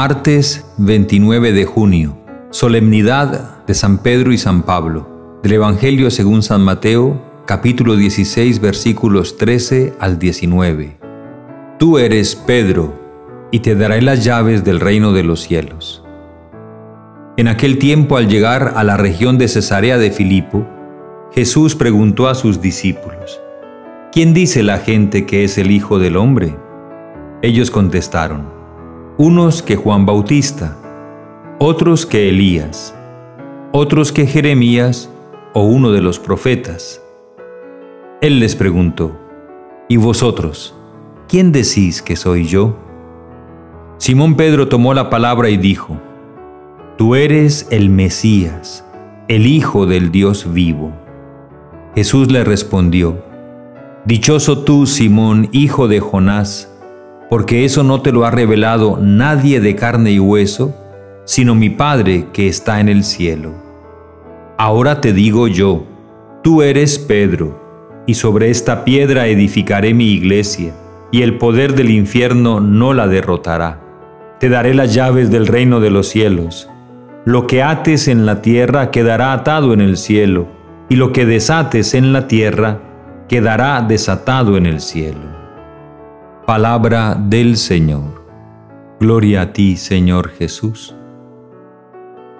Martes 29 de junio, solemnidad de San Pedro y San Pablo, del Evangelio según San Mateo, capítulo 16, versículos 13 al 19. Tú eres Pedro, y te daré las llaves del reino de los cielos. En aquel tiempo, al llegar a la región de Cesarea de Filipo, Jesús preguntó a sus discípulos, ¿Quién dice la gente que es el Hijo del Hombre? Ellos contestaron, unos que Juan Bautista, otros que Elías, otros que Jeremías o uno de los profetas. Él les preguntó, ¿y vosotros, quién decís que soy yo? Simón Pedro tomó la palabra y dijo, Tú eres el Mesías, el Hijo del Dios vivo. Jesús le respondió, Dichoso tú, Simón, hijo de Jonás, porque eso no te lo ha revelado nadie de carne y hueso, sino mi Padre que está en el cielo. Ahora te digo yo, tú eres Pedro, y sobre esta piedra edificaré mi iglesia, y el poder del infierno no la derrotará. Te daré las llaves del reino de los cielos. Lo que ates en la tierra quedará atado en el cielo, y lo que desates en la tierra quedará desatado en el cielo. Palabra del Señor. Gloria a ti, Señor Jesús.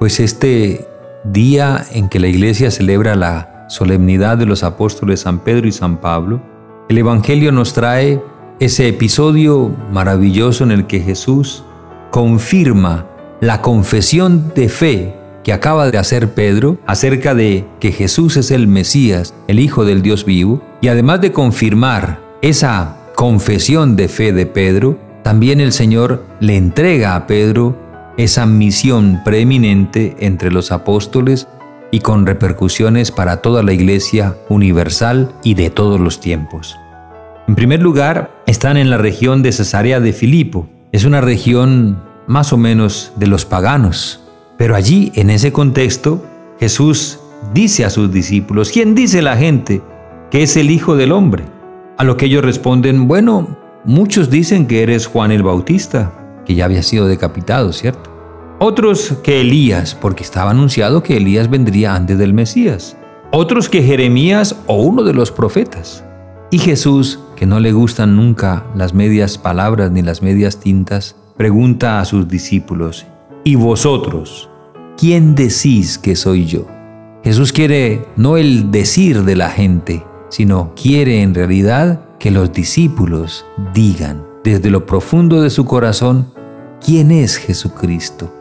Pues este día en que la iglesia celebra la solemnidad de los apóstoles San Pedro y San Pablo, el Evangelio nos trae ese episodio maravilloso en el que Jesús confirma la confesión de fe que acaba de hacer Pedro acerca de que Jesús es el Mesías, el Hijo del Dios vivo, y además de confirmar esa confesión de fe de Pedro, también el Señor le entrega a Pedro esa misión preeminente entre los apóstoles y con repercusiones para toda la iglesia universal y de todos los tiempos. En primer lugar, están en la región de Cesarea de Filipo. Es una región más o menos de los paganos. Pero allí, en ese contexto, Jesús dice a sus discípulos, ¿quién dice la gente que es el Hijo del Hombre? A lo que ellos responden, bueno, muchos dicen que eres Juan el Bautista, que ya había sido decapitado, ¿cierto? Otros que Elías, porque estaba anunciado que Elías vendría antes del Mesías. Otros que Jeremías o uno de los profetas. Y Jesús, que no le gustan nunca las medias palabras ni las medias tintas, pregunta a sus discípulos, ¿y vosotros? ¿Quién decís que soy yo? Jesús quiere no el decir de la gente, sino quiere en realidad que los discípulos digan desde lo profundo de su corazón quién es Jesucristo.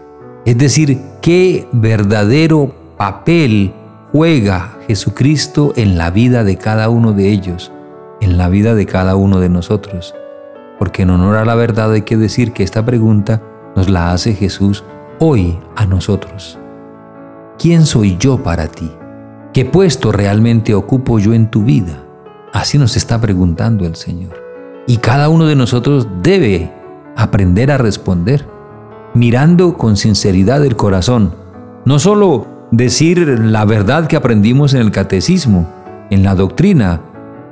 Es decir, qué verdadero papel juega Jesucristo en la vida de cada uno de ellos, en la vida de cada uno de nosotros. Porque en honor a la verdad hay que decir que esta pregunta nos la hace Jesús hoy a nosotros. ¿Quién soy yo para ti? ¿Qué puesto realmente ocupo yo en tu vida? Así nos está preguntando el Señor. Y cada uno de nosotros debe aprender a responder, mirando con sinceridad el corazón. No solo decir la verdad que aprendimos en el catecismo, en la doctrina,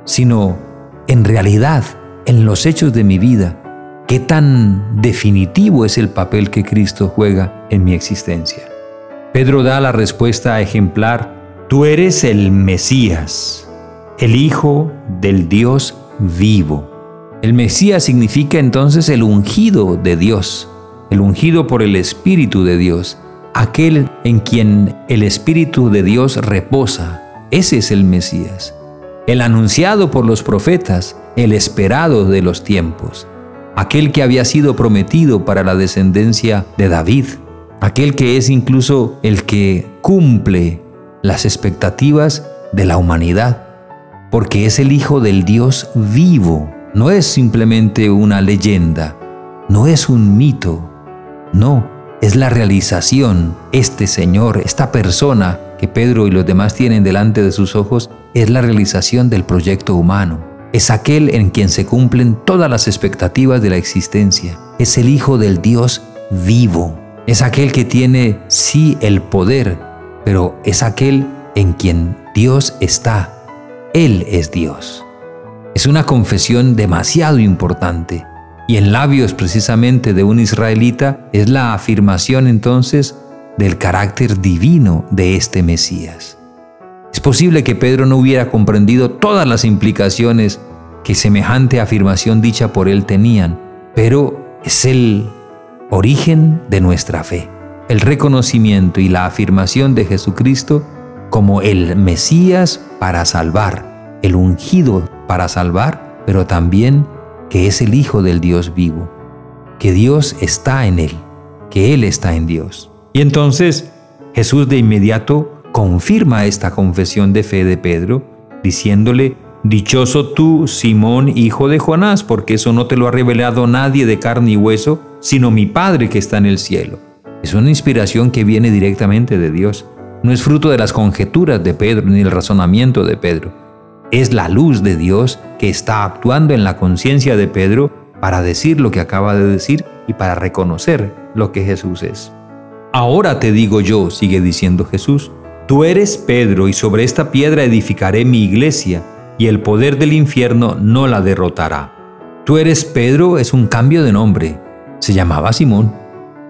sino en realidad, en los hechos de mi vida, qué tan definitivo es el papel que Cristo juega en mi existencia. Pedro da la respuesta ejemplar Tú eres el Mesías, el Hijo del Dios vivo. El Mesías significa entonces el ungido de Dios, el ungido por el Espíritu de Dios, aquel en quien el Espíritu de Dios reposa. Ese es el Mesías, el anunciado por los profetas, el esperado de los tiempos, aquel que había sido prometido para la descendencia de David, aquel que es incluso el que cumple las expectativas de la humanidad, porque es el Hijo del Dios vivo, no es simplemente una leyenda, no es un mito, no, es la realización, este Señor, esta persona que Pedro y los demás tienen delante de sus ojos, es la realización del proyecto humano. Es aquel en quien se cumplen todas las expectativas de la existencia. Es el Hijo del Dios vivo. Es aquel que tiene sí el poder, pero es aquel en quien Dios está. Él es Dios. Es una confesión demasiado importante y en labios precisamente de un israelita es la afirmación entonces del carácter divino de este Mesías. Es posible que Pedro no hubiera comprendido todas las implicaciones que semejante afirmación dicha por él tenían, pero es el origen de nuestra fe, el reconocimiento y la afirmación de Jesucristo como el Mesías para salvar, el ungido para salvar, pero también que es el Hijo del Dios vivo, que Dios está en él, que Él está en Dios. Y entonces Jesús de inmediato confirma esta confesión de fe de Pedro, diciéndole, Dichoso tú, Simón, hijo de Jonás, porque eso no te lo ha revelado nadie de carne y hueso, sino mi Padre que está en el cielo. Es una inspiración que viene directamente de Dios. No es fruto de las conjeturas de Pedro ni del razonamiento de Pedro. Es la luz de Dios que está actuando en la conciencia de Pedro para decir lo que acaba de decir y para reconocer lo que Jesús es. Ahora te digo yo, sigue diciendo Jesús, tú eres Pedro y sobre esta piedra edificaré mi iglesia y el poder del infierno no la derrotará. Tú eres Pedro es un cambio de nombre. Se llamaba Simón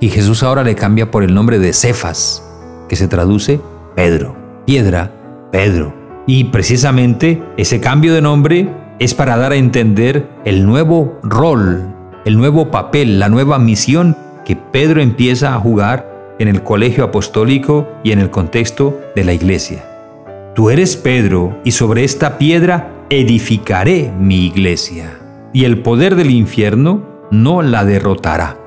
y Jesús ahora le cambia por el nombre de Cefas, que se traduce Pedro, piedra, Pedro. Y precisamente ese cambio de nombre es para dar a entender el nuevo rol, el nuevo papel, la nueva misión que Pedro empieza a jugar en el colegio apostólico y en el contexto de la iglesia. Tú eres Pedro y sobre esta piedra edificaré mi iglesia y el poder del infierno no la derrotará.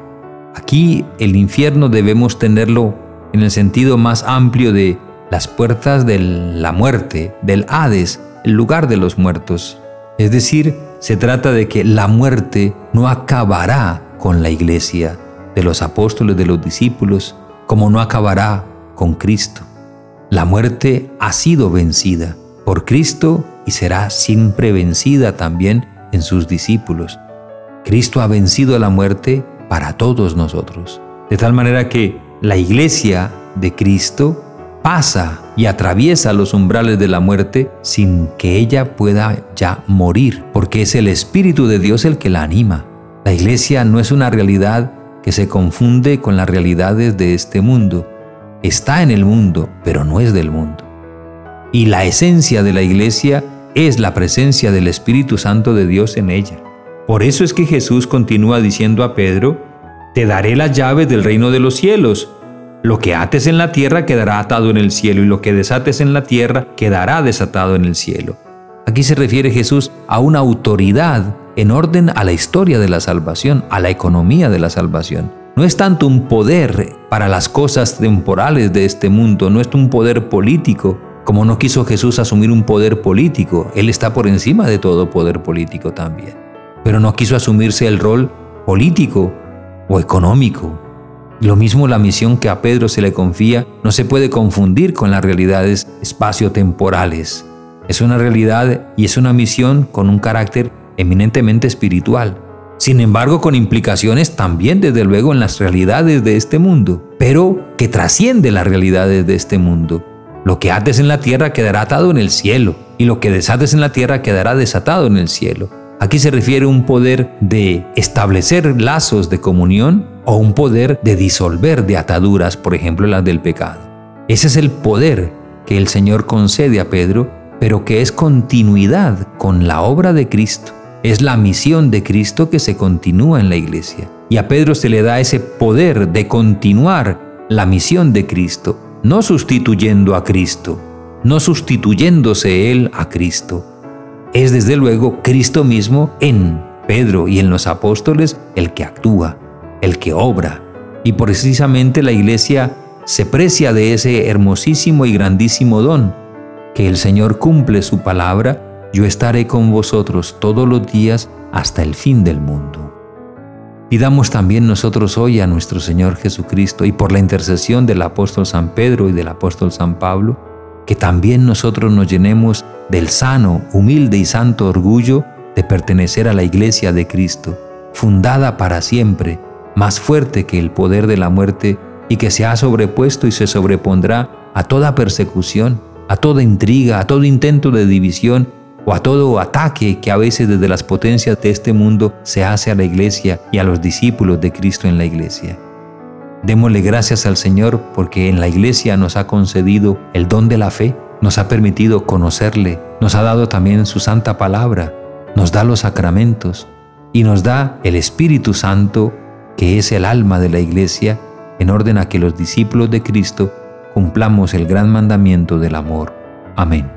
Aquí el infierno debemos tenerlo en el sentido más amplio de las puertas de la muerte, del Hades, el lugar de los muertos. Es decir, se trata de que la muerte no acabará con la iglesia, de los apóstoles, de los discípulos, como no acabará con Cristo. La muerte ha sido vencida por Cristo y será siempre vencida también en sus discípulos. Cristo ha vencido a la muerte para todos nosotros. De tal manera que la iglesia de Cristo pasa y atraviesa los umbrales de la muerte sin que ella pueda ya morir, porque es el Espíritu de Dios el que la anima. La iglesia no es una realidad que se confunde con las realidades de este mundo. Está en el mundo, pero no es del mundo. Y la esencia de la iglesia es la presencia del Espíritu Santo de Dios en ella. Por eso es que Jesús continúa diciendo a Pedro, Te daré las llaves del reino de los cielos. Lo que ates en la tierra quedará atado en el cielo y lo que desates en la tierra quedará desatado en el cielo. Aquí se refiere Jesús a una autoridad en orden a la historia de la salvación, a la economía de la salvación. No es tanto un poder para las cosas temporales de este mundo, no es un poder político, como no quiso Jesús asumir un poder político, Él está por encima de todo poder político también. Pero no quiso asumirse el rol político o económico lo mismo la misión que a Pedro se le confía no se puede confundir con las realidades espaciotemporales. Es una realidad y es una misión con un carácter eminentemente espiritual. Sin embargo, con implicaciones también desde luego en las realidades de este mundo, pero que trasciende las realidades de este mundo. Lo que ates en la tierra quedará atado en el cielo, y lo que desates en la tierra quedará desatado en el cielo. Aquí se refiere a un poder de establecer lazos de comunión o un poder de disolver de ataduras, por ejemplo las del pecado. Ese es el poder que el Señor concede a Pedro, pero que es continuidad con la obra de Cristo. Es la misión de Cristo que se continúa en la iglesia. Y a Pedro se le da ese poder de continuar la misión de Cristo, no sustituyendo a Cristo, no sustituyéndose él a Cristo, es desde luego Cristo mismo en Pedro y en los apóstoles el que actúa, el que obra. Y precisamente la iglesia se precia de ese hermosísimo y grandísimo don, que el Señor cumple su palabra, yo estaré con vosotros todos los días hasta el fin del mundo. Pidamos también nosotros hoy a nuestro Señor Jesucristo y por la intercesión del apóstol San Pedro y del apóstol San Pablo, que también nosotros nos llenemos del sano, humilde y santo orgullo de pertenecer a la iglesia de Cristo, fundada para siempre, más fuerte que el poder de la muerte y que se ha sobrepuesto y se sobrepondrá a toda persecución, a toda intriga, a todo intento de división o a todo ataque que a veces desde las potencias de este mundo se hace a la iglesia y a los discípulos de Cristo en la iglesia. Démosle gracias al Señor porque en la iglesia nos ha concedido el don de la fe, nos ha permitido conocerle, nos ha dado también su santa palabra, nos da los sacramentos y nos da el Espíritu Santo, que es el alma de la iglesia, en orden a que los discípulos de Cristo cumplamos el gran mandamiento del amor. Amén.